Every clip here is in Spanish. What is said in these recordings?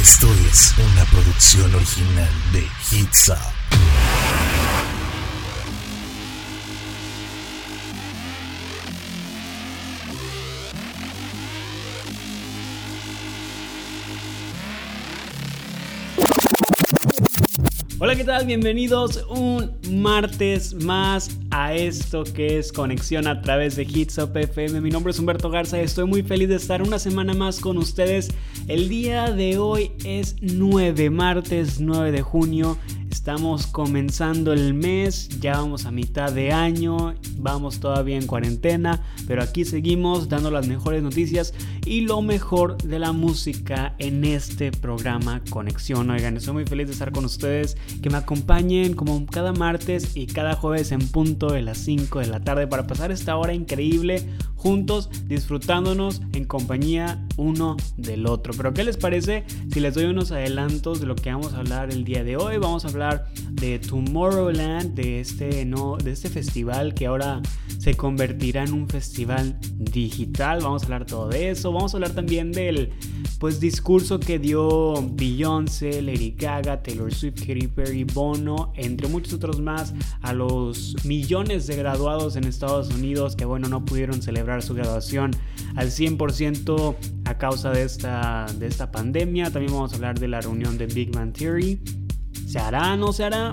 Esto es una producción original de Hits Hola, ¿qué tal? Bienvenidos un martes más a esto que es conexión a través de Hits Up FM. Mi nombre es Humberto Garza y estoy muy feliz de estar una semana más con ustedes. El día de hoy es 9, martes 9 de junio. Estamos comenzando el mes, ya vamos a mitad de año, vamos todavía en cuarentena, pero aquí seguimos dando las mejores noticias y lo mejor de la música en este programa Conexión. Oigan, estoy muy feliz de estar con ustedes, que me acompañen como cada martes y cada jueves en punto de las 5 de la tarde para pasar esta hora increíble juntos disfrutándonos en compañía uno del otro. Pero ¿qué les parece si les doy unos adelantos de lo que vamos a hablar el día de hoy? Vamos a hablar de Tomorrowland, de este, no, de este festival que ahora se convertirá en un festival digital. Vamos a hablar todo de eso. Vamos a hablar también del pues discurso que dio Beyoncé, Lady Gaga, Taylor Swift, Katy Perry, Bono, entre muchos otros más, a los millones de graduados en Estados Unidos que bueno no pudieron celebrar su graduación al 100% a causa de esta, de esta pandemia. También vamos a hablar de la reunión de Big Man Theory. ¿Se hará? ¿No se hará?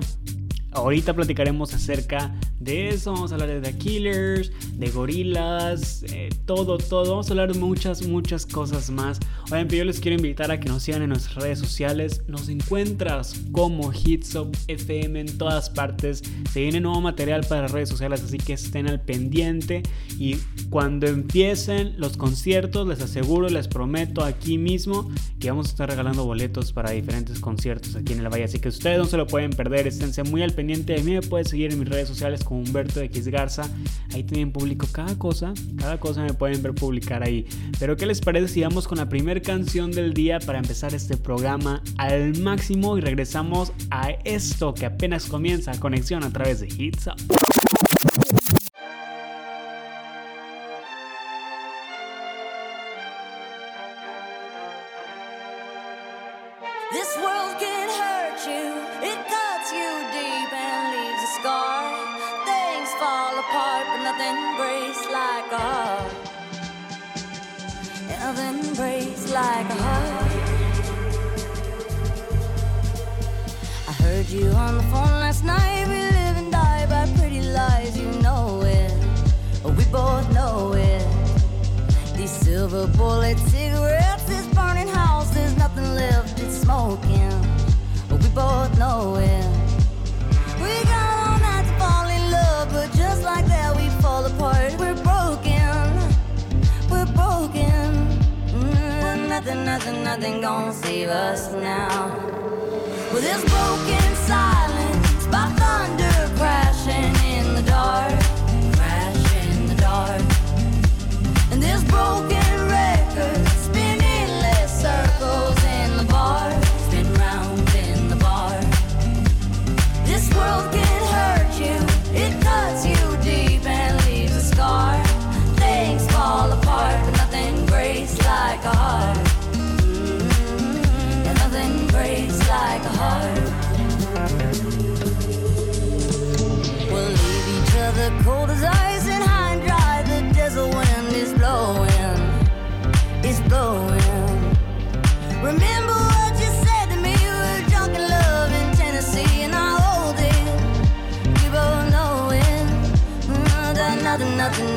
Ahorita platicaremos acerca de eso, vamos a hablar de The Killers, de gorilas, eh, todo, todo. Vamos a hablar de muchas, muchas cosas más. Obviamente yo les quiero invitar a que nos sigan en nuestras redes sociales. Nos encuentras como Hitsop FM en todas partes. Se viene nuevo material para las redes sociales, así que estén al pendiente. Y cuando empiecen los conciertos, les aseguro, les prometo aquí mismo que vamos a estar regalando boletos para diferentes conciertos aquí en el Valle. Así que ustedes no se lo pueden perder, esténse muy al pendiente. A mí me pueden seguir en mis redes sociales como Humberto X Garza. Ahí también publico cada cosa, cada cosa me pueden ver publicar ahí. Pero ¿qué les parece si vamos con la primera canción del día para empezar este programa al máximo y regresamos a esto que apenas comienza, conexión a través de Hits Up. Like a heart. I heard you on the phone last night. We live and die by pretty lies, you know it. We both know it. These silver bullet cigarettes, this burning house, there's nothing left, it's smoking. We both know it. We got all night to fall in love, but just like that, we fall apart. Nothing, nothing, nothing gonna save us now. With this broken silence by thunder crashing in the dark, crash in the dark, and this broken record spinning less circles in the bar, spin round in the bar. This world can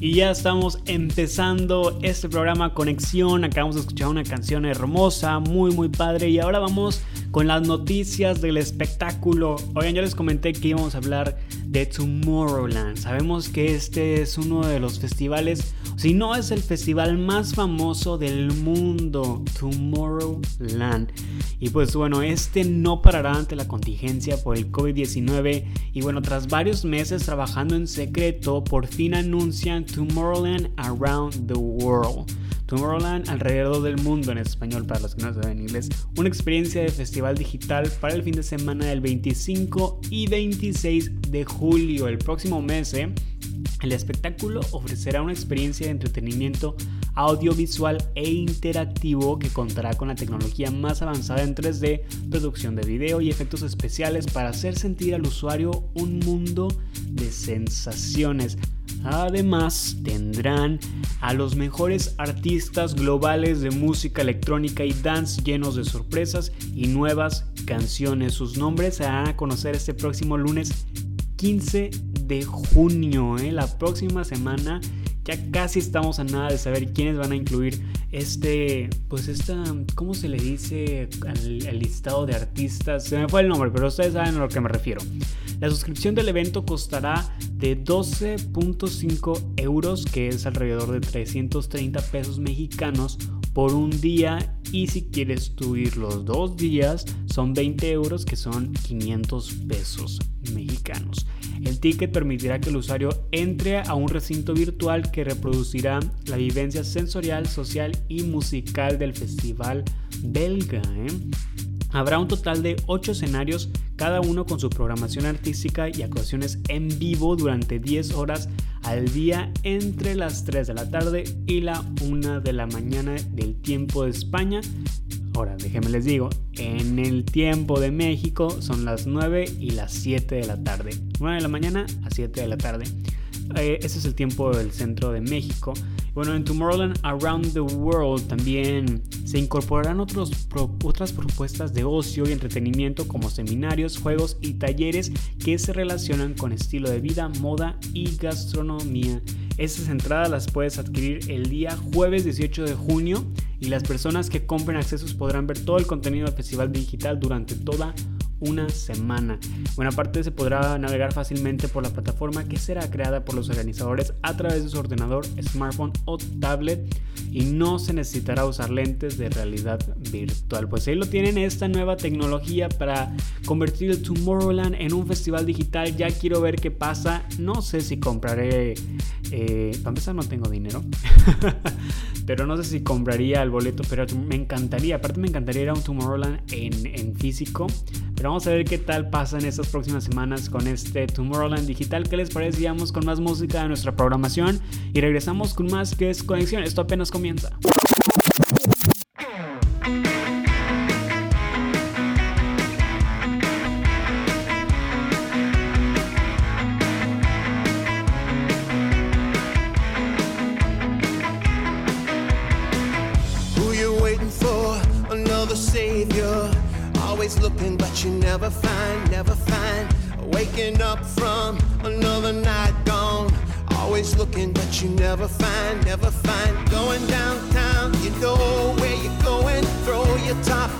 Y ya estamos empezando este programa Conexión. Acabamos de escuchar una canción hermosa, muy muy padre. Y ahora vamos con las noticias del espectáculo. Oigan, yo les comenté que íbamos a hablar de Tomorrowland. Sabemos que este es uno de los festivales, si no es el festival más famoso del mundo, Tomorrowland. Y pues bueno, este no parará ante la contingencia por el COVID-19. Y bueno, tras varios meses trabajando en secreto, por fin anuncian Tomorrowland Around the World. Tomorrowland alrededor del mundo en español para los que no saben inglés. Una experiencia de festival digital para el fin de semana del 25 y 26 de julio. El próximo mes, ¿eh? El espectáculo ofrecerá una experiencia de entretenimiento audiovisual e interactivo que contará con la tecnología más avanzada en 3D, producción de video y efectos especiales para hacer sentir al usuario un mundo de sensaciones. Además, tendrán a los mejores artistas globales de música electrónica y dance llenos de sorpresas y nuevas canciones. Sus nombres se darán a conocer este próximo lunes 15 de junio. ¿eh? La próxima semana ya casi estamos a nada de saber quiénes van a incluir este, pues esta, ¿cómo se le dice al, listado de artistas? Se me fue el nombre, pero ustedes saben a lo que me refiero. La suscripción del evento costará de 12.5 euros, que es alrededor de 330 pesos mexicanos por un día y si quieres tú los dos días son 20 euros que son 500 pesos mexicanos. El ticket permitirá que el usuario entre a un recinto virtual que reproducirá la vivencia sensorial, social y musical del festival belga. ¿eh? Habrá un total de 8 escenarios, cada uno con su programación artística y actuaciones en vivo durante 10 horas al día entre las 3 de la tarde y la 1 de la mañana del tiempo de España. Ahora, déjenme les digo, en el tiempo de México son las 9 y las 7 de la tarde. 9 de la mañana a 7 de la tarde. Eh, ese es el tiempo del centro de México. Bueno, en Tomorrowland Around the World también se incorporarán otras propuestas de ocio y entretenimiento como seminarios, juegos y talleres que se relacionan con estilo de vida, moda y gastronomía. Estas entradas las puedes adquirir el día jueves 18 de junio y las personas que compren accesos podrán ver todo el contenido del festival digital durante toda una semana. Bueno, aparte se podrá navegar fácilmente por la plataforma que será creada por los organizadores a través de su ordenador, smartphone o tablet y no se necesitará usar lentes de realidad virtual. Pues ahí lo tienen esta nueva tecnología para convertir el Tomorrowland en un festival digital. Ya quiero ver qué pasa. No sé si compraré... Eh, para empezar no tengo dinero. pero no sé si compraría el boleto, pero me encantaría. Aparte me encantaría ir a un Tomorrowland en, en físico. Vamos a ver qué tal pasa en estas próximas semanas con este Tomorrowland digital. ¿Qué les parece? Sigamos con más música de nuestra programación y regresamos con más que es conexión. Esto apenas comienza. Up from another night gone. Always looking, but you never find, never find. Going downtown, you know where you're going. Throw your top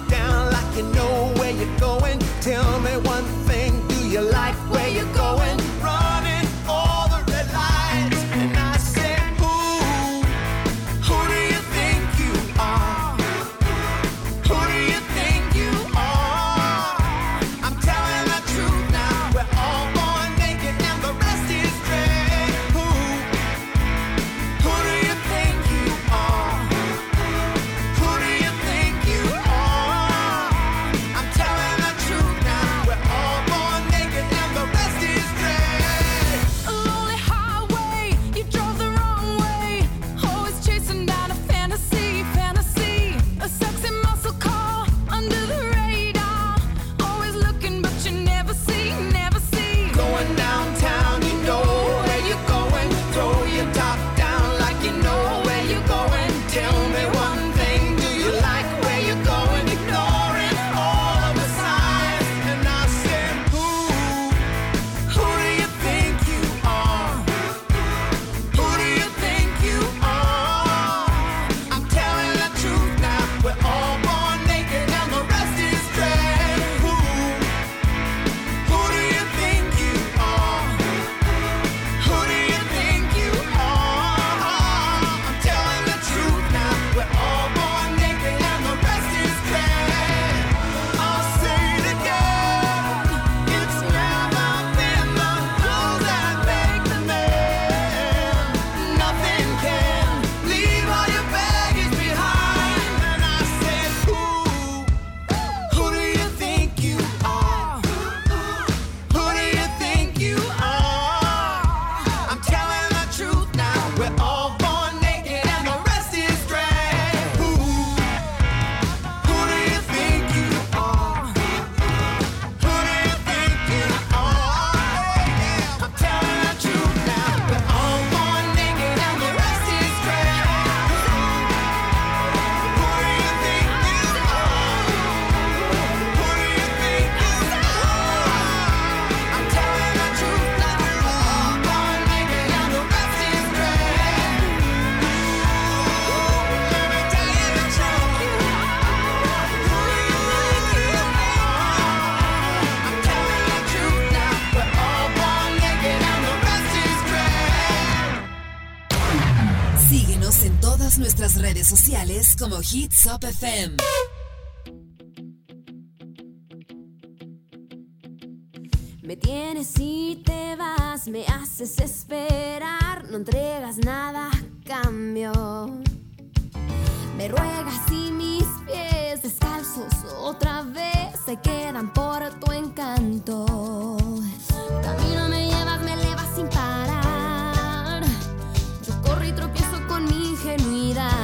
como Hits Up FM. Me tienes y te vas, me haces esperar, no entregas nada cambio. Me ruegas y mis pies descalzos otra vez se quedan por tu encanto. Camino me llevas, me elevas sin parar. Yo corro y tropiezo con mi ingenuidad.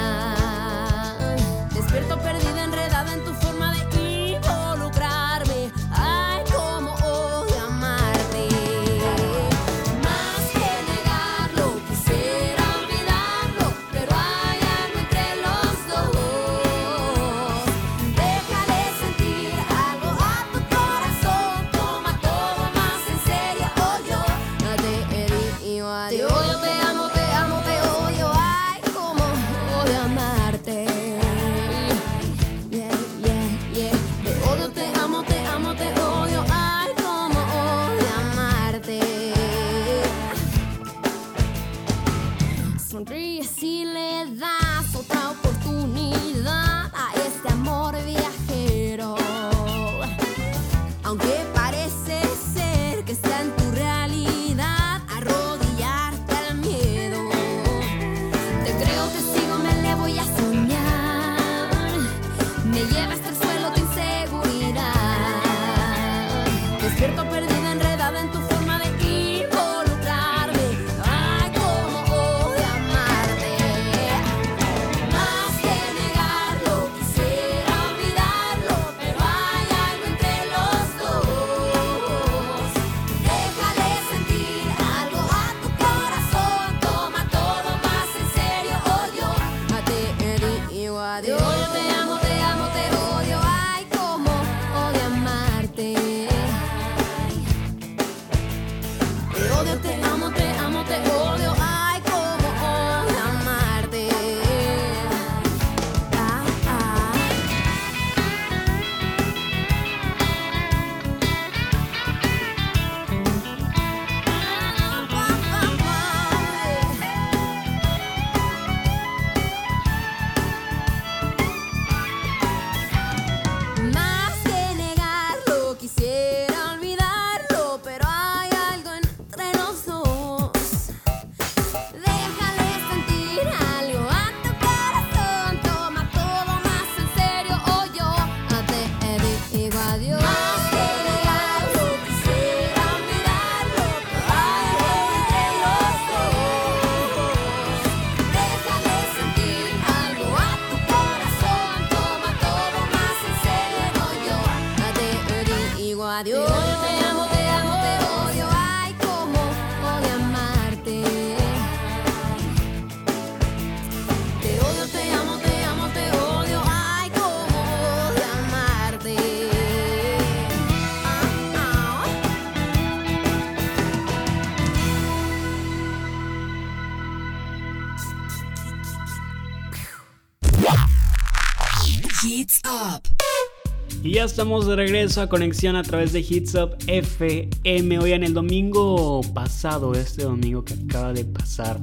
Estamos de regreso a conexión a través de Hits Up FM. Oigan, el domingo pasado, este domingo que acaba de pasar,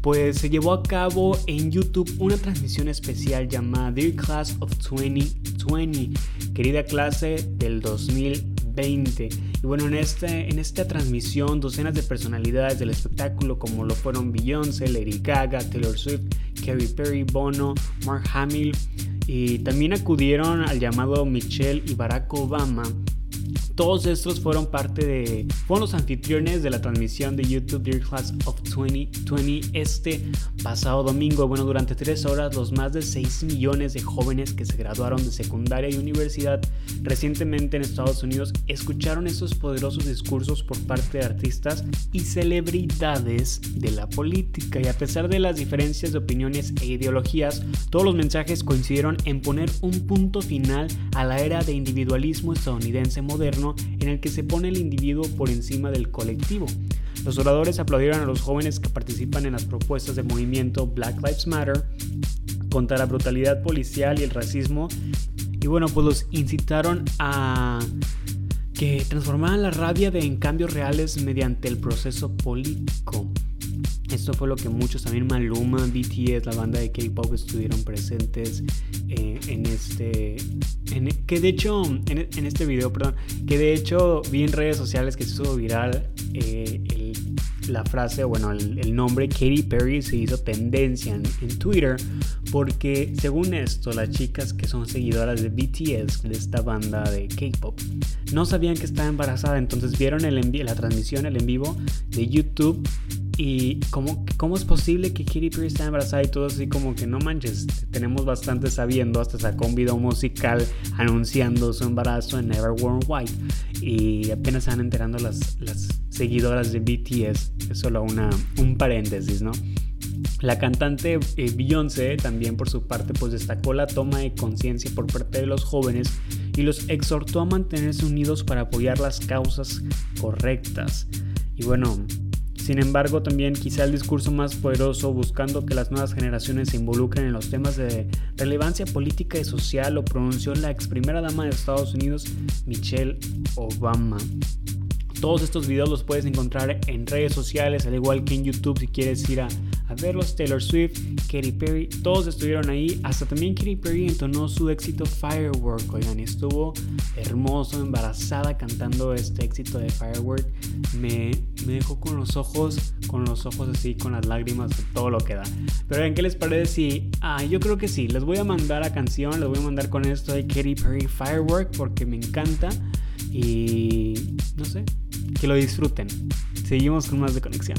pues se llevó a cabo en YouTube una transmisión especial llamada Dear Class of 2020, querida clase del 2020. Y bueno, en, este, en esta transmisión, docenas de personalidades del espectáculo, como lo fueron Beyoncé, Lady Gaga, Taylor Swift, Katy Perry, Bono, Mark Hamill, y también acudieron al llamado Michelle y Barack Obama. Todos estos fueron parte de. fueron los anfitriones de la transmisión de YouTube Dear Class of 2020 este pasado domingo. Bueno, durante tres horas, los más de 6 millones de jóvenes que se graduaron de secundaria y universidad recientemente en Estados Unidos escucharon esos poderosos discursos por parte de artistas y celebridades de la política. Y a pesar de las diferencias de opiniones e ideologías, todos los mensajes coincidieron en poner un punto final a la era de individualismo estadounidense moderno en el que se pone el individuo por encima del colectivo. Los oradores aplaudieron a los jóvenes que participan en las propuestas del movimiento Black Lives Matter contra la brutalidad policial y el racismo y bueno, pues los incitaron a que transformaran la rabia de en cambios reales mediante el proceso político. Esto fue lo que muchos, también Maluma, BTS, la banda de K-Pop estuvieron presentes eh, en este... Que de hecho, en, este video, perdón, que de hecho vi en redes sociales que se hizo viral eh, la frase, bueno, el, nombre Katy Perry se hizo tendencia en, Twitter porque según esto, las chicas que son seguidoras de BTS, de esta banda de K-Pop, no sabían que estaba embarazada, entonces vieron la transmisión, el en vivo de YouTube y cómo, cómo es posible que Katy Perry esté embarazada y todo así como que no manches, tenemos bastante sabiendo, hasta sacó un video musical anunciando su embarazo en Never Worn White y apenas van enterando las, las seguidoras de BTS, es solo una, un paréntesis, ¿no? La cantante eh, Beyoncé también por su parte pues destacó la toma de conciencia por parte de los jóvenes y los exhortó a mantenerse unidos para apoyar las causas correctas. Y bueno, sin embargo, también quizá el discurso más poderoso buscando que las nuevas generaciones se involucren en los temas de relevancia política y social lo pronunció la ex primera dama de Estados Unidos, Michelle Obama. Todos estos videos los puedes encontrar en redes sociales, al igual que en YouTube si quieres ir a, verlos. Taylor Swift, Katy Perry, todos estuvieron ahí. Hasta también Katy Perry entonó su éxito Firework, oigan, y estuvo hermoso, embarazada cantando este éxito de Firework. Me, me dejó con los ojos, con los ojos así, con las lágrimas, todo lo que da. Pero ¿en qué les parece si... Ah, yo creo que sí, les voy a mandar a canción, les voy a mandar con esto de Katy Perry Firework porque me encanta. Y no sé, que lo disfruten. Seguimos con más de conexión.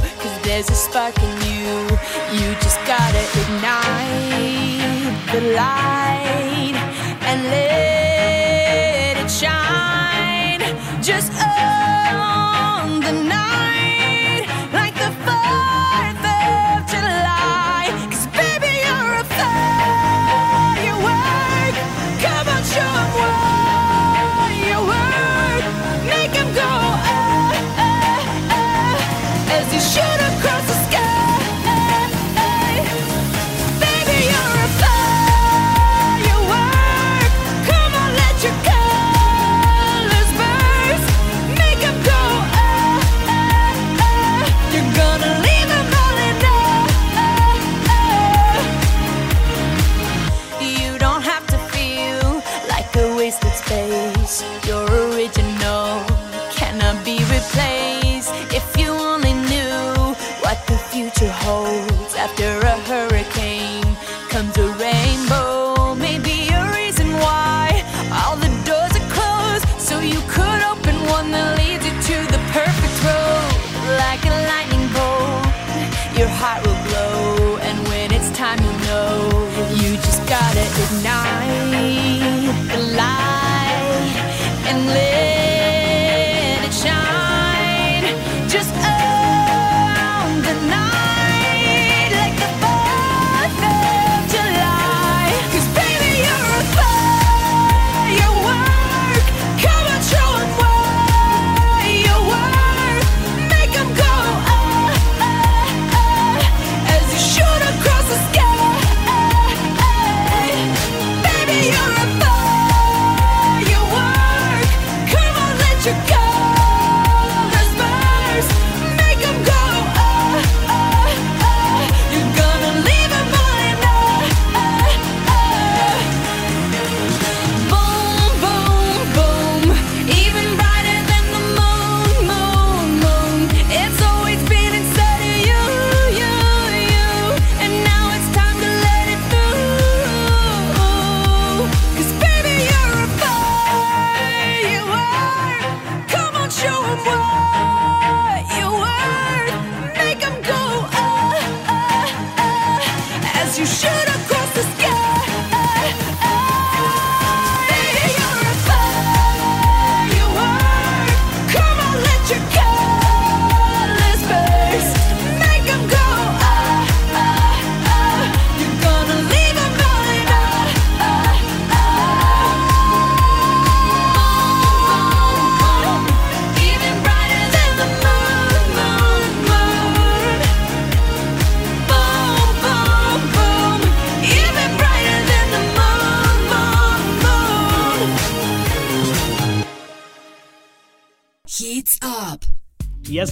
There's a spark in you. You just gotta ignite the light and let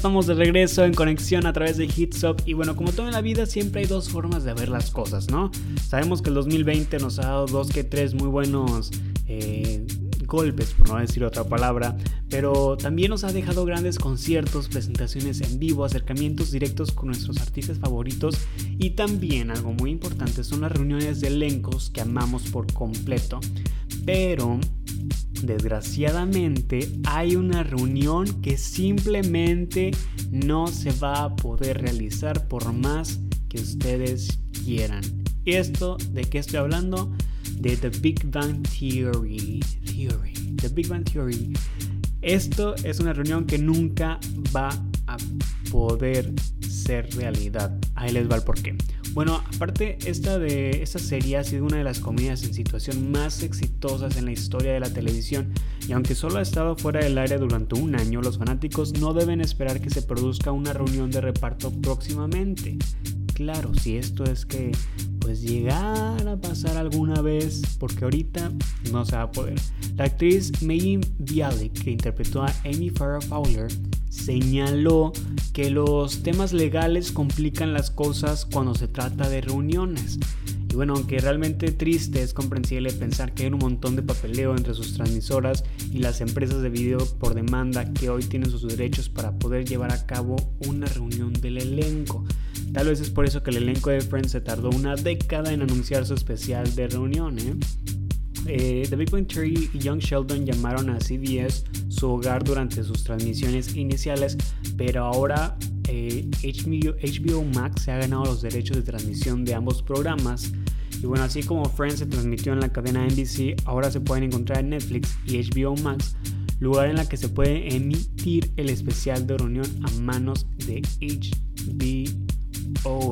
estamos de regreso en conexión a través de Hits Up. Y bueno, como todo en la vida, siempre hay dos formas de ver las cosas, ¿no? Sabemos que el 2020 nos ha dado dos que tres muy buenos eh, golpes, por no decir otra palabra, pero también nos ha dejado grandes conciertos, presentaciones en vivo, acercamientos directos con nuestros artistas favoritos y también algo muy importante son las reuniones de elencos que amamos por completo. Pero desgraciadamente hay una reunión que simplemente no se va a poder realizar por más que ustedes quieran. ¿Y esto de qué estoy hablando? De The Big Bang Theory. Theory. The Big Bang Theory. Esto es una reunión que nunca va a poder realidad. Ahí les va el porqué. Bueno, aparte, esta, de, esta serie ha sido una de las comedias en situación más exitosas en la historia de la televisión y aunque solo ha estado fuera del aire durante un año, los fanáticos no deben esperar que se produzca una reunión de reparto próximamente. Claro, si esto es que pues llegar a pasar alguna vez, porque ahorita no se va a poder. La actriz Megan Bialik, que interpretó a Amy Farrah Fowler, señaló que los temas legales complican las cosas cuando se trata de reuniones. Y bueno, aunque realmente triste, es comprensible pensar que hay un montón de papeleo entre sus transmisoras y las empresas de video por demanda que hoy tienen sus derechos para poder llevar a cabo una reunión del elenco. Tal vez es por eso que el elenco de Friends se tardó una década en anunciar su especial de reunión. ¿eh? Eh, The Big Bang Theory y Young Sheldon llamaron a CBS su hogar durante sus transmisiones iniciales, pero ahora HBO, eh, HBO Max se ha ganado los derechos de transmisión de ambos programas. Y bueno, así como Friends se transmitió en la cadena NBC, ahora se pueden encontrar en Netflix y HBO Max, lugar en la que se puede emitir el especial de reunión a manos de HBO.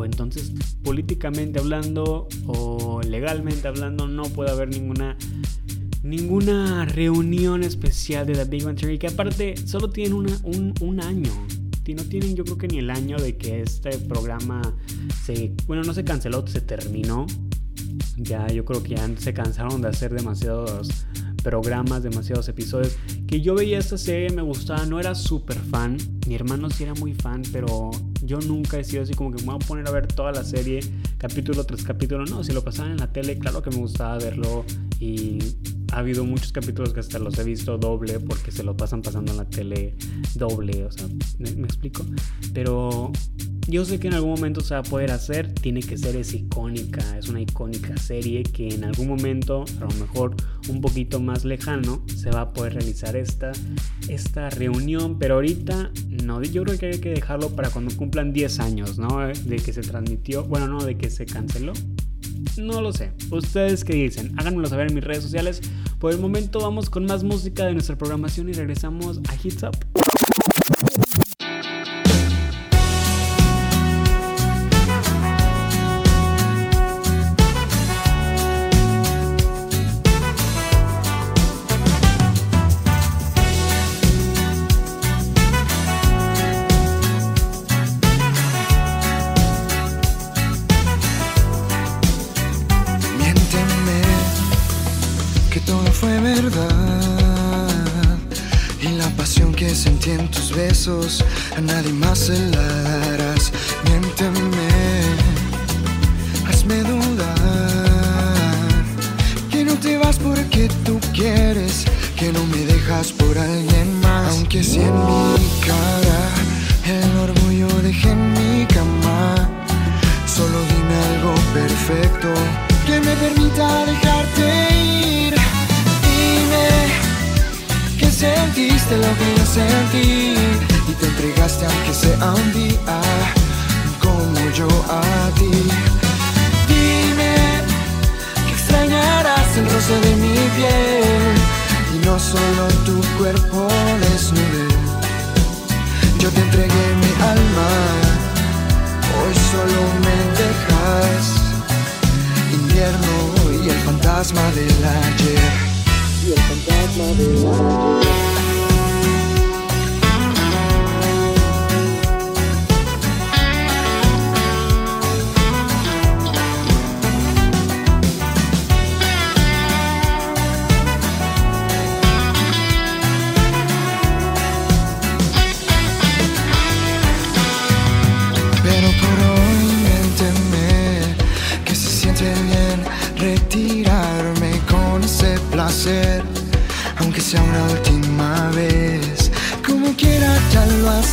Entonces, políticamente hablando o legalmente hablando, no puede haber ninguna ninguna reunión especial de The Big Bang Theory que aparte solo tienen un, un año no tienen yo creo que ni el año de que este programa se, bueno, no se canceló, se terminó. Ya yo creo que ya se cansaron de hacer demasiados programas, demasiados episodios. Que yo veía esta serie, me gustaba, no era súper fan. Mi hermano sí era muy fan, pero yo nunca he sido así como que me voy a poner a ver toda la serie, capítulo tras capítulo. No, si lo pasaban en la tele, claro que me gustaba verlo y ha habido muchos capítulos que hasta los he visto doble porque se lo pasan pasando en la tele doble, o sea, ¿me, explico? Pero yo sé que en algún momento se va a poder hacer, tiene que ser, es icónica, es una icónica serie que en algún momento, a lo mejor un poquito más lejano, se va a poder realizar esta, esta reunión, pero ahorita no, yo creo que hay que dejarlo para cuando cumplan 10 años, ¿no? De que se transmitió, bueno, no, de que se canceló, no lo sé. ¿Ustedes qué dicen? Háganmelo saber en mis redes sociales. Por el momento vamos con más música de nuestra programación y regresamos a Hits Up.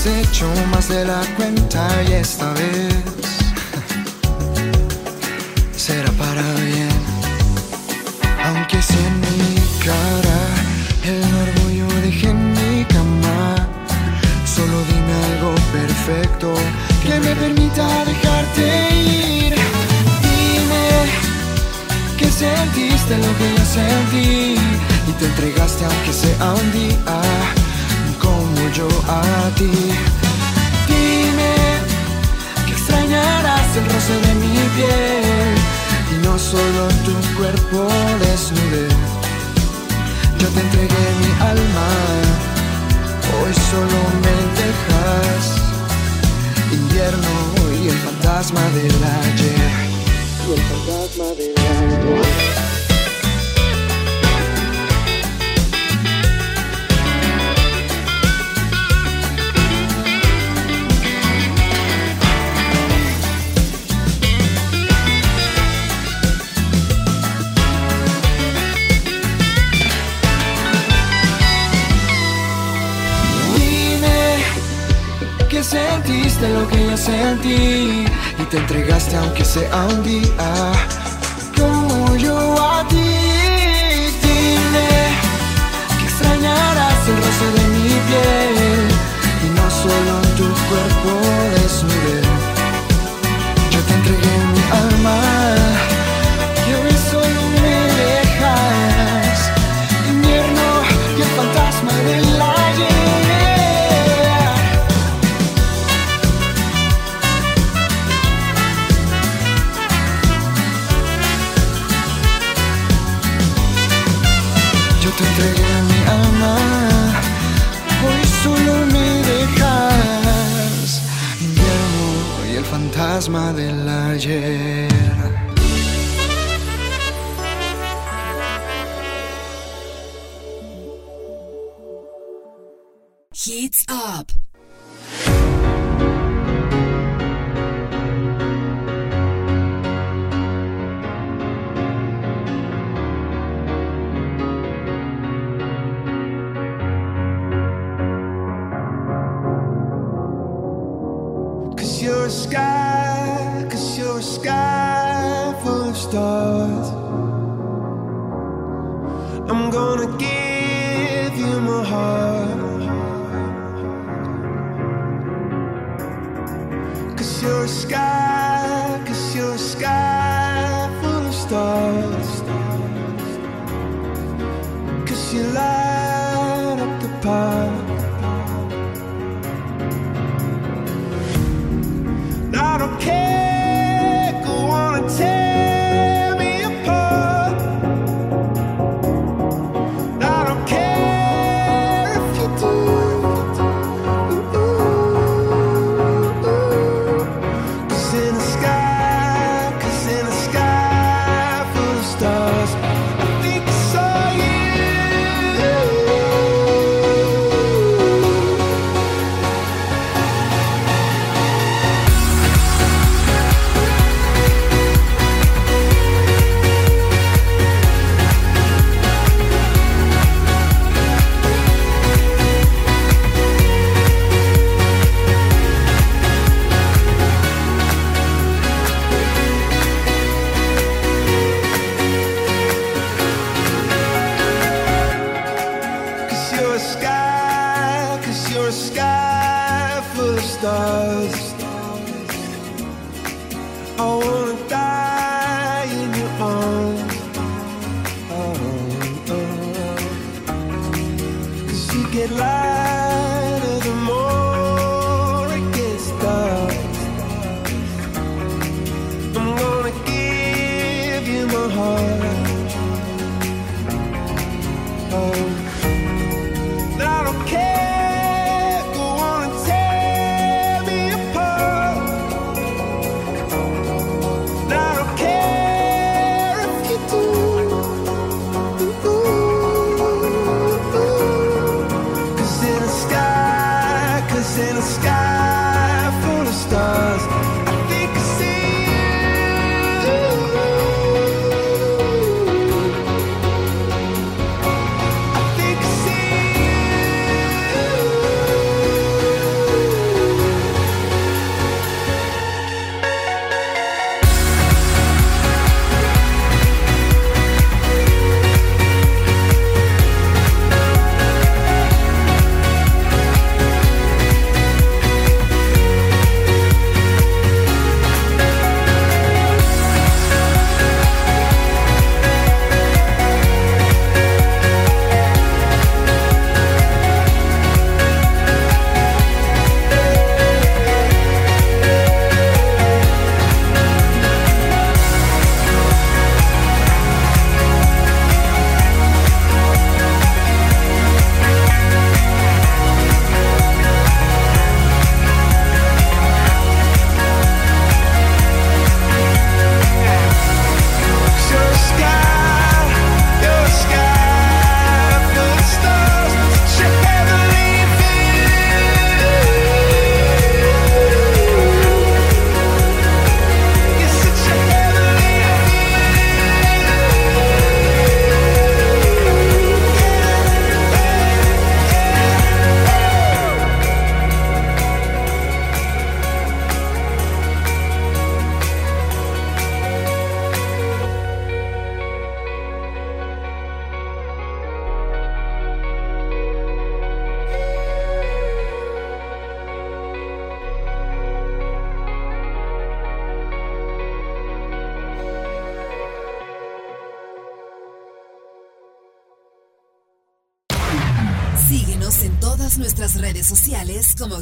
Has hecho más de la cuenta y esta vez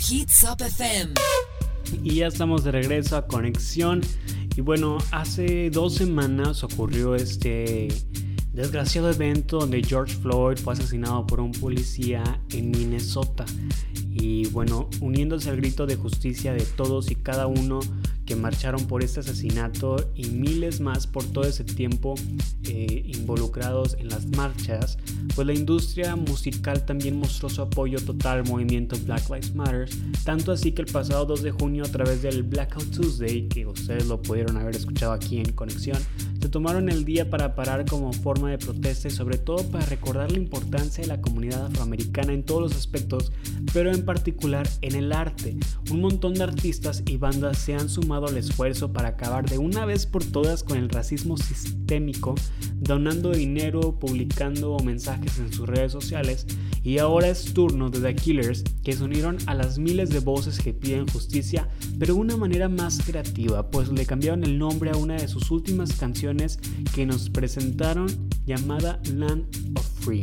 Hits Up FM. Y ya estamos de regreso a Conexión. Y bueno, hace dos semanas ocurrió este desgraciado evento donde George Floyd fue asesinado por un policía en Minnesota. Y bueno, uniéndose al grito de justicia de todos y cada uno que marcharon por este asesinato y miles más por todo ese tiempo eh, involucrados en las marchas, pues la industria musical también mostró su apoyo total al movimiento Black Lives Matter, tanto así que el pasado 2 de junio a través del Blackout Tuesday, que ustedes lo pudieron haber escuchado aquí en Conexión, se tomaron el día para parar como forma de protesta y sobre todo para recordar la importancia de la comunidad afroamericana en todos los aspectos, pero en particular en el arte. Un montón de artistas y bandas se han sumado el esfuerzo para acabar de una vez por todas con el racismo sistémico, donando dinero, publicando mensajes en sus redes sociales, y ahora es turno de The Killers, que se unieron a las miles de voces que piden justicia, pero de una manera más creativa, pues le cambiaron el nombre a una de sus últimas canciones que nos presentaron llamada Land of Free.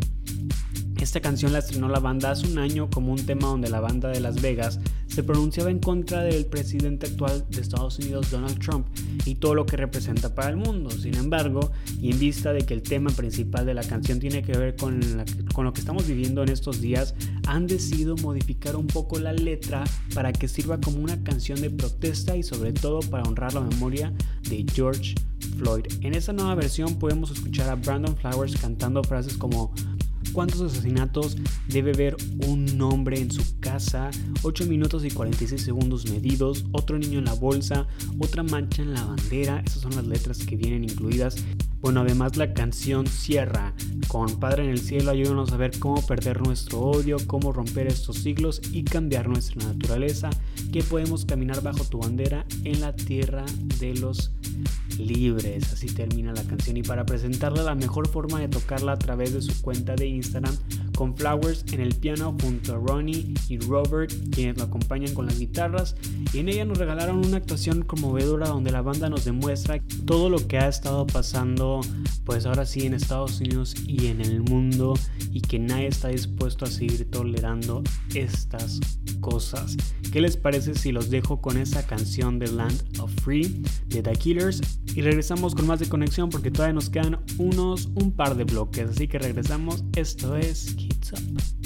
Esta canción la estrenó la banda hace un año como un tema donde la banda de Las Vegas se pronunciaba en contra del presidente actual de Estados Unidos, Donald Trump, y todo lo que representa para el mundo. Sin embargo, y en vista de que el tema principal de la canción tiene que ver con, lo que estamos viviendo en estos días, han decidido modificar un poco la letra para que sirva como una canción de protesta y sobre todo para honrar la memoria de George Floyd. En esta nueva versión podemos escuchar a Brandon Flowers cantando frases como cuántos asesinatos debe ver un hombre en su casa, 8 minutos y 46 segundos medidos, otro niño en la bolsa, otra mancha en la bandera, esas son las letras que vienen incluidas. Bueno, además la canción cierra con Padre en el cielo, ayúdanos a ver cómo perder nuestro odio, cómo romper estos siglos y cambiar nuestra naturaleza, que podemos caminar bajo tu bandera en la tierra de los libres. Así termina la canción y para presentarla la mejor forma de tocarla a través de su cuenta de Instagram con Flowers en el piano junto a Ronnie y Robert quienes lo acompañan con las guitarras y en ella nos regalaron una actuación conmovedora donde la banda nos demuestra todo lo que ha estado pasando pues ahora sí en Estados Unidos y en el mundo y que nadie está dispuesto a seguir tolerando estas cosas. ¿Qué les parece si los dejo con esa canción de Land of Free de The Killers y regresamos con más de conexión porque todavía nos quedan unos un par de bloques, así que regresamos. Esto es Kids Up.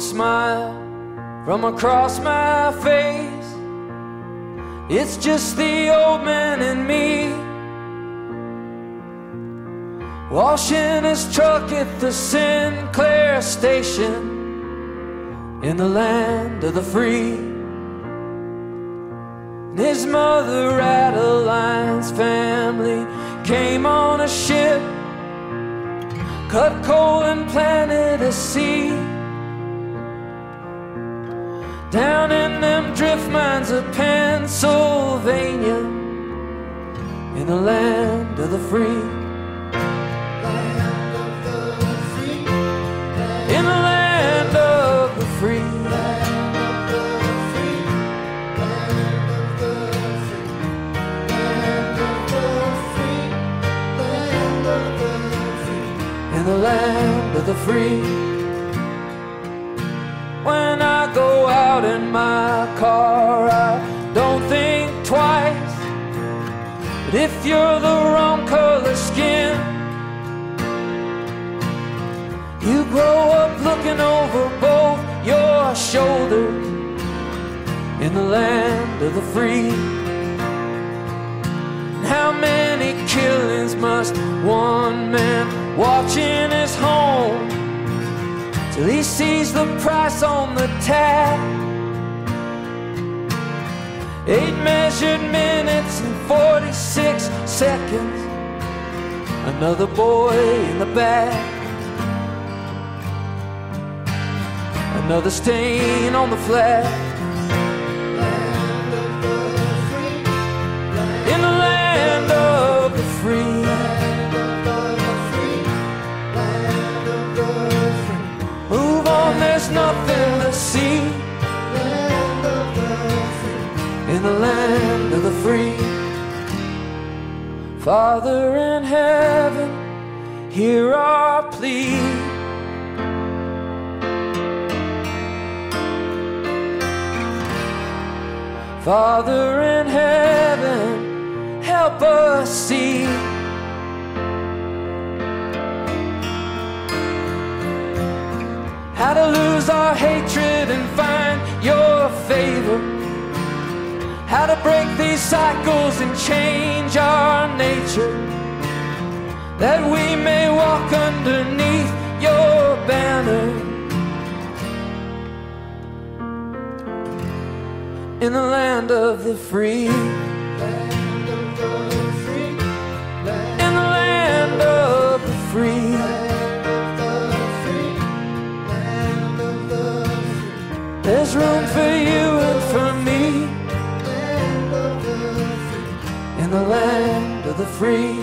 Smile from across my face. It's just the old man and me. Washing his truck at the Sinclair station in the land of the free. And his mother, Adeline's family, came on a ship cut coal and planted a seed. Down in them drift mines of Pennsylvania, in the land of the free. In the land of the free. in the land of the free. Out in my car, I don't think twice. But if you're the wrong color skin, you grow up looking over both your shoulders in the land of the free. How many killings must one man watch in his home till he sees the price on the tab? Eight measured minutes and 46 seconds. Another boy in the back. Another stain on the flag. In the land of the free. Move on, there's nothing to see. Father in heaven, hear our plea. Father in heaven, help us see. How to lose our hatred and find your favor. How to break these cycles and change our nature. That we may walk underneath your banner. In the land of the free. In the land of the free. There's room for you in the land of the free.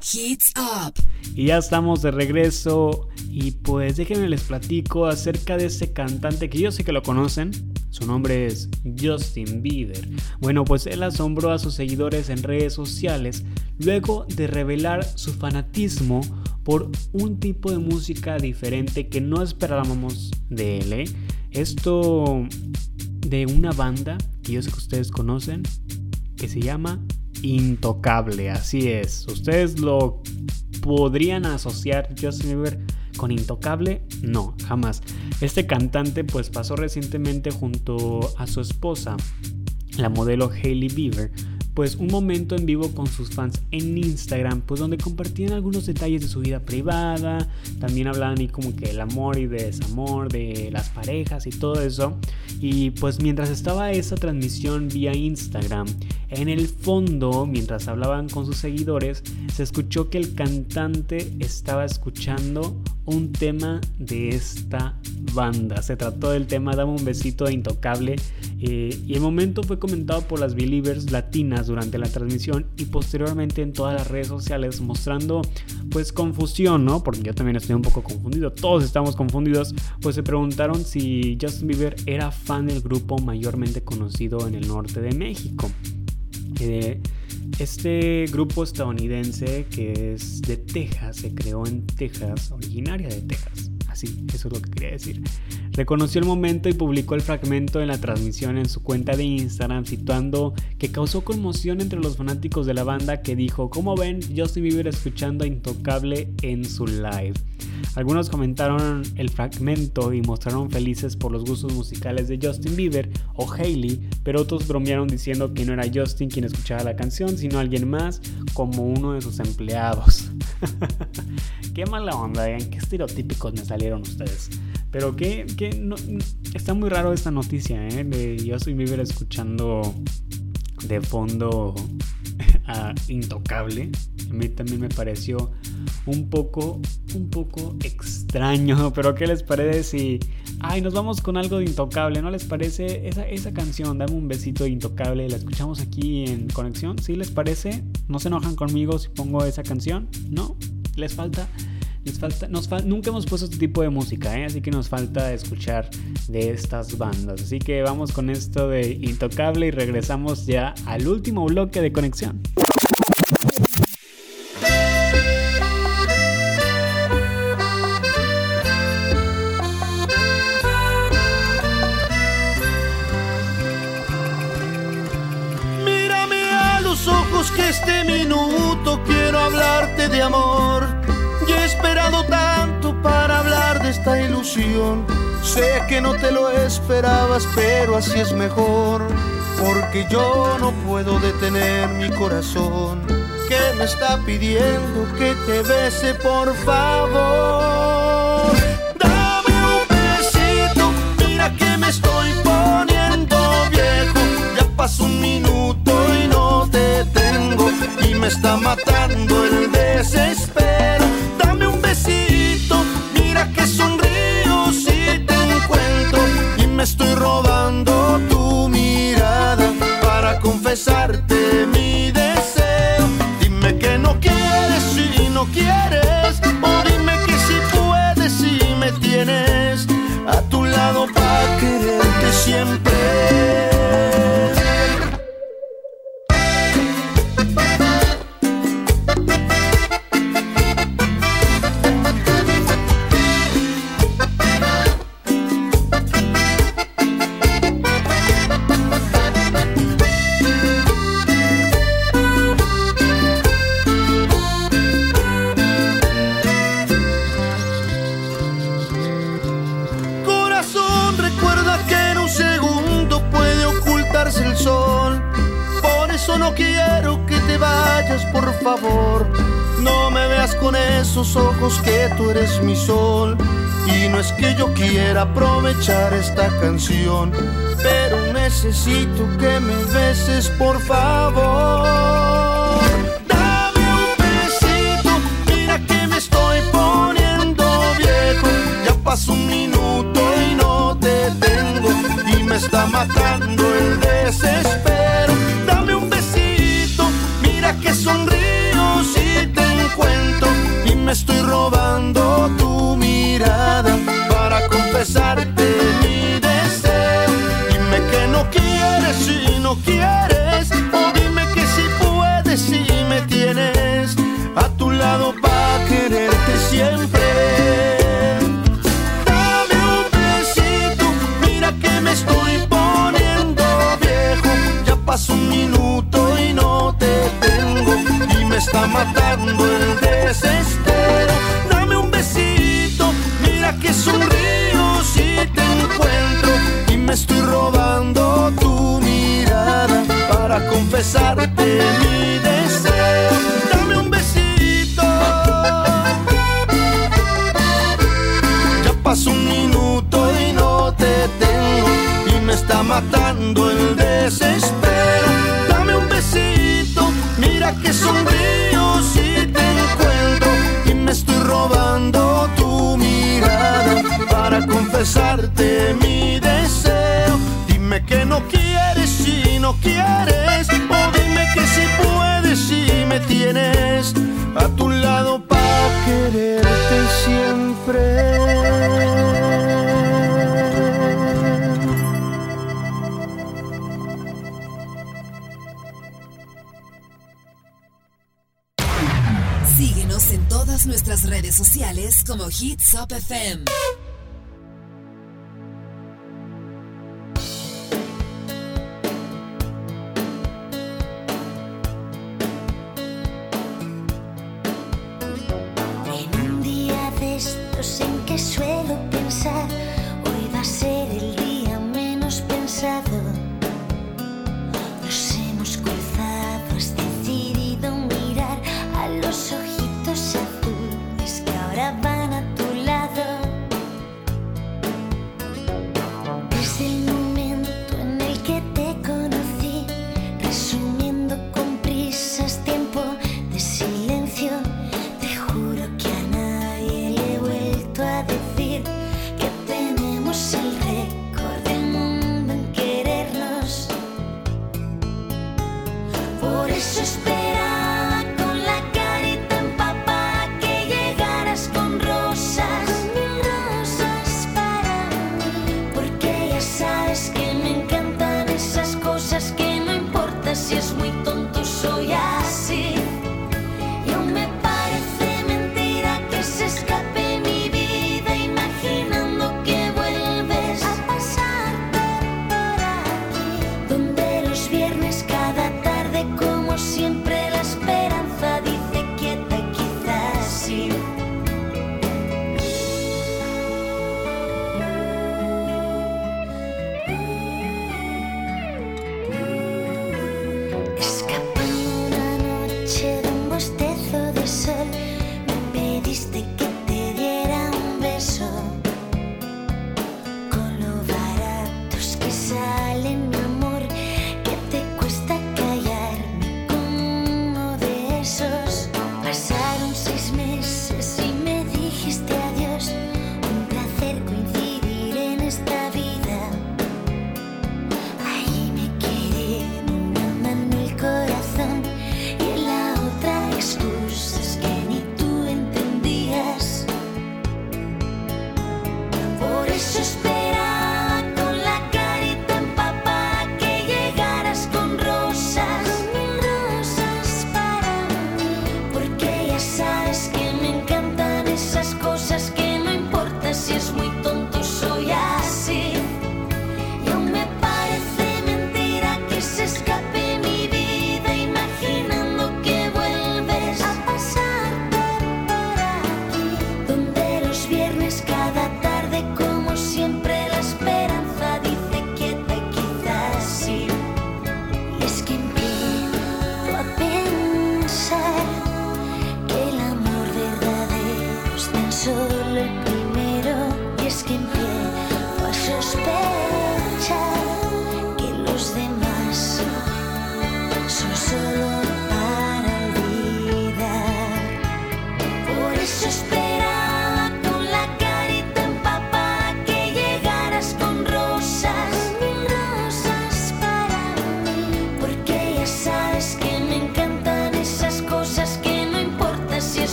Hits Up. Y ya estamos de regreso y pues déjenme les platico acerca de este cantante que yo sé que lo conocen. Su nombre es Justin Bieber. Bueno, pues él asombró a sus seguidores en redes sociales luego de revelar su fanatismo por un tipo de música diferente que no esperábamos de él. ¿eh? Esto de una banda que yo sé que ustedes conocen que se llama Intocable, así es. ¿Ustedes lo podrían asociar Justin Bieber con Intocable? No, jamás. Este cantante pues pasó recientemente junto a su esposa, la modelo Hailey Bieber, pues un momento en vivo con sus fans en Instagram, pues donde compartían algunos detalles de su vida privada, también hablaban ahí como que el amor y desamor de las parejas y todo eso. Y pues mientras estaba esa transmisión vía Instagram, en el fondo, mientras hablaban con sus seguidores, se escuchó que el cantante estaba escuchando un tema de esta banda. Se trató del tema Dame un besito de Intocable eh, y el momento fue comentado por las Believers latinas durante la transmisión y posteriormente en todas las redes sociales mostrando pues confusión, ¿no? Porque yo también estoy un poco confundido, todos estamos confundidos, pues se preguntaron si Justin Bieber era fan del grupo mayormente conocido en el norte de México. Eh, este grupo estadounidense que es de Texas, se creó en Texas, originaria de Texas. Así, eso es lo que quería decir. Reconoció el momento y publicó el fragmento de la transmisión en su cuenta de Instagram, situando que causó conmoción entre los fanáticos de la banda que dijo, ¿cómo ven Justin Bieber escuchando a Intocable en su live? Algunos comentaron el fragmento y mostraron felices por los gustos musicales de Justin Bieber o Hailey, pero otros bromearon diciendo que no era Justin quien escuchaba la canción, sino alguien más como uno de sus empleados. qué mala onda, ¿eh? qué estereotípicos me salieron ustedes. Pero que, no, está muy raro esta noticia, ¿eh? De Justin Bieber escuchando de fondo a Intocable. A mí también me pareció un poco, un poco extraño. Pero ¿qué les parece si... Ay, nos vamos con algo de Intocable, ¿no les parece? Esa, esa canción, Dame un besito de Intocable, la escuchamos aquí en Conexión. ¿Sí les parece? ¿No se enojan conmigo si pongo esa canción? ¿No? ¿Les falta? Les falta, nos nunca hemos puesto este tipo de música, ¿eh? así que nos falta escuchar de estas bandas. Así que vamos con esto de Intocable y regresamos ya al último bloque de conexión. Mírame a los ojos que este minuto quiero hablarte de amor. Esta ilusión. Sé que no te lo esperabas, pero así es mejor. Porque yo no puedo detener mi corazón que me está pidiendo que te bese, por favor. Dame un besito, mira que me estoy poniendo viejo. Ya pasó un minuto y no te tengo y me está matando el desespero. Aprovechar esta canción, pero necesito que me beses, por favor. El desespero. Dame un besito, mira que sonrío si te encuentro, y me estoy robando tu mirada para confesarte mi deseo. Dame un besito. Ya pasó un minuto y no te tengo y me está matando el desespero. Dame un besito, mira que sonrío confesarte mi deseo. Dime que no quieres si no quieres o dime que si puedes si me tienes a tu lado para quererte siempre. Síguenos en todas nuestras redes sociales como Hits FM.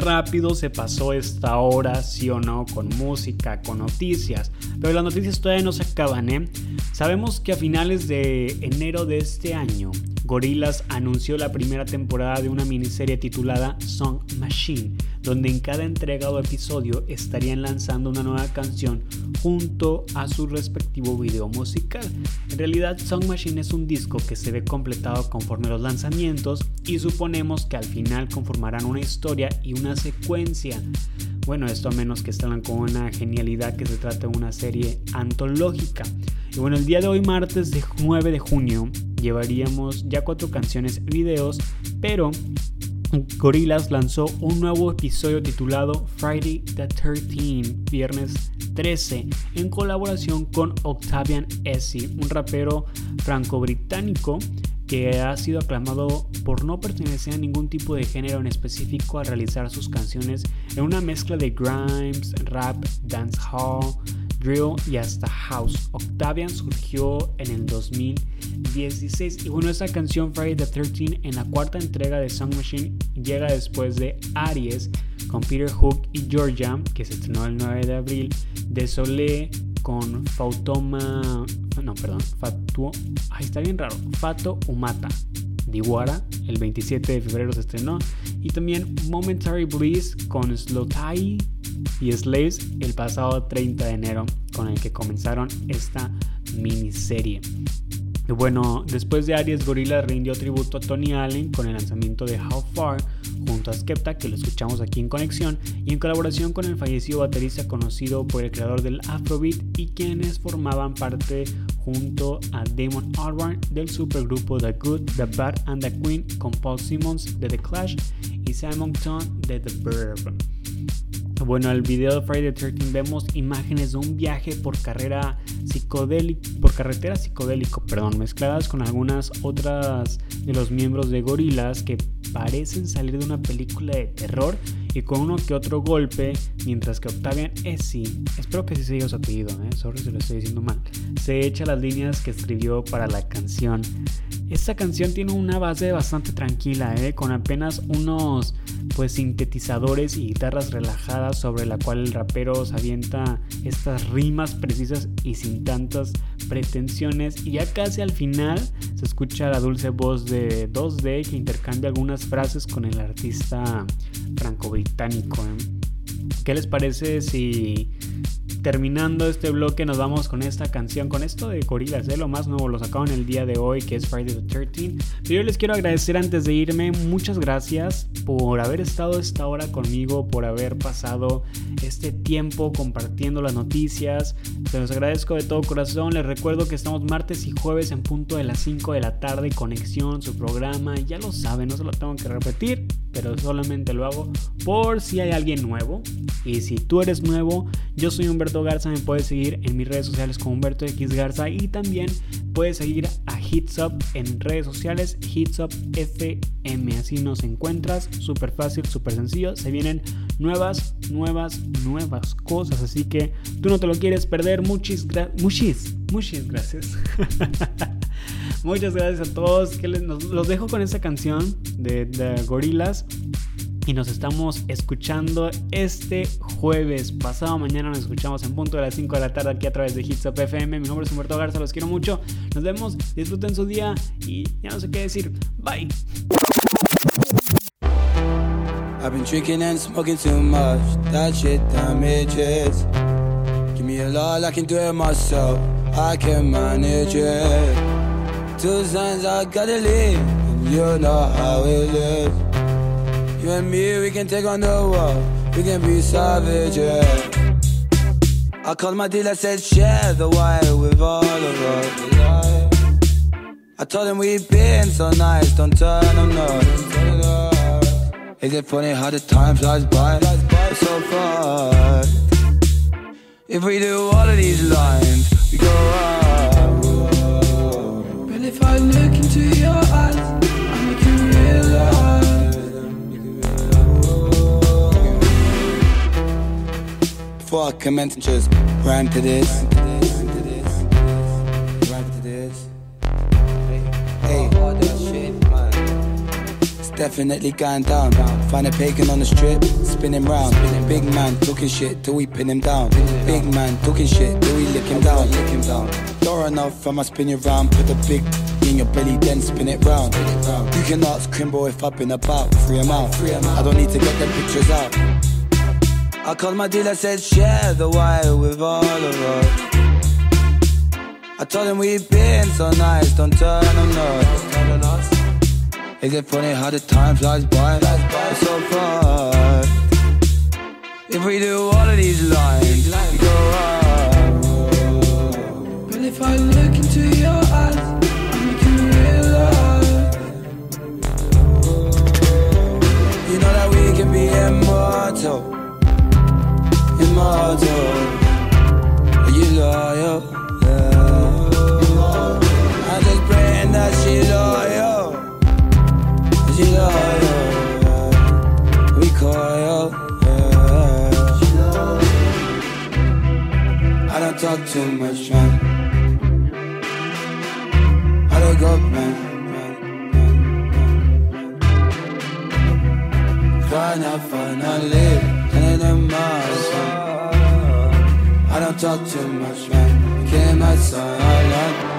Rápido se pasó esta hora, sí o no, con música, con noticias. Pero las noticias todavía no se acaban, ¿eh? Sabemos que a finales de enero de este año, Gorillaz anunció la primera temporada de una miniserie titulada Song Machine, donde en cada entrega o episodio estarían lanzando una nueva canción junto a su respectivo video musical. En realidad, Song Machine es un disco que se ve completado conforme los lanzamientos y suponemos que al final conformarán una historia y una secuencia. Bueno, esto a menos que estén con una genialidad que se trate de una serie antológica. Y bueno, el día de hoy, martes de 9 de junio, llevaríamos ya cuatro canciones videos, pero Gorillaz lanzó un nuevo episodio titulado Friday the 13, viernes 13, en colaboración con Octavian Essie, un rapero franco-británico que ha sido aclamado por no pertenecer a ningún tipo de género en específico al realizar sus canciones en una mezcla de grimes, rap, dancehall, drill y hasta house. Octavian surgió en el 2016 y bueno, esta canción Friday the 13 en la cuarta entrega de Song Machine llega después de Aries con Peter Hook y Georgia que se estrenó el 9 de abril, de Solé con Fautoma, no, perdón, Fatuo, ay, está bien raro, Fato Umata. Diwara, el 27 de febrero se estrenó, y también Momentary Bliss con Slotai y Slaves el pasado 30 de enero, con el que comenzaron esta miniserie. Y bueno, después de Aries, Gorilla rindió tributo a Tony Allen con el lanzamiento de How Far junto a Skepta, que lo escuchamos aquí en Conexión, y en colaboración con el fallecido baterista conocido por el creador del Afrobeat y quienes formaban parte junto a Damon Albarn del supergrupo The Good, The Bad and The Queen con Paul Simmons de The Clash y Simon Tone de The Verb. Bueno, el video de Friday the 13 vemos imágenes de un viaje por carrera psicodélico, por carretera psicodélico, perdón, mezcladas con algunas otras de los miembros de Gorilas que parecen salir de una película de terror y con uno que otro golpe, mientras que Octavian Essie, espero que sí se diga su apellido, ¿eh? sorry si lo estoy diciendo mal, se echa las líneas que escribió para la canción. Esta canción tiene una base bastante tranquila, ¿eh? con apenas unos pues sintetizadores y guitarras relajadas sobre la cual el rapero se avienta estas rimas precisas y sin tantas pretensiones y ya casi al final se escucha la dulce voz de 2D que intercambia algunas frases con el artista franco-británico. ¿eh? ¿Qué les parece si terminando este bloque nos vamos con esta canción, con esto de Gorillaz, ¿eh? lo más nuevo, lo sacaron el día de hoy que es Friday the 13. Pero yo les quiero agradecer antes de irme, muchas gracias por haber estado esta hora conmigo, por haber pasado este tiempo compartiendo las noticias. Se los agradezco de todo corazón, les recuerdo que estamos martes y jueves en punto de las 5 de la tarde, conexión, su programa, ya lo saben, no se lo tengo que repetir, pero solamente lo hago por si hay alguien nuevo. Y si tú eres nuevo, yo soy Humberto Garza, me puedes seguir en mis redes sociales como Humberto X Garza y también puedes seguir a Hitsup en redes sociales, Hitsop FM, así nos encuentras, súper fácil, súper sencillo, se vienen nuevas, nuevas, nuevas cosas, así que tú no te lo quieres perder, muchis, muchis, muchis gracias. Muchas gracias a todos. Que les, los dejo con esta canción de, de Gorilas. Y nos estamos escuchando este jueves. Pasado mañana nos escuchamos en punto de las 5 de la tarde aquí a través de Hits Up FM. Mi nombre es Humberto Garza, los quiero mucho. Nos vemos, disfruten su día y ya no sé qué decir. Bye. Two signs I gotta leave, and you know how it is. You and me, we can take on the world. We can be savages. I called my dealer, said share the wire with all of us. I told him we've been so nice, don't turn on us. Is it funny how the time flies by? So fast. If we do all of these lines, we go up. But if I look into your fuck commence and just rhyme to this. To this, to this, to this. Hey. It's definitely going down. Find a pagan on the strip, spin him round. Big man talking shit till we pin him down. Big man talking shit till we lick him down. Lick him down. Door enough, I'ma spin you round. Put the big in your belly, then spin it round. You can ask Crimbo if I've been about. Free him out. I don't need to get them pictures out. I called my dealer, said share the wire with all of us. I told him we've been so nice, don't turn on us. Is it funny how the time flies by? flies It's so fast. If we do all of these lines, we go up. But if I look Are you loyal? I'm just praying that loyal, she loyal. We. I don't talk too much, man. I don't go, man. Finally, finally, and in my I don't talk too much, man. Came outside, Came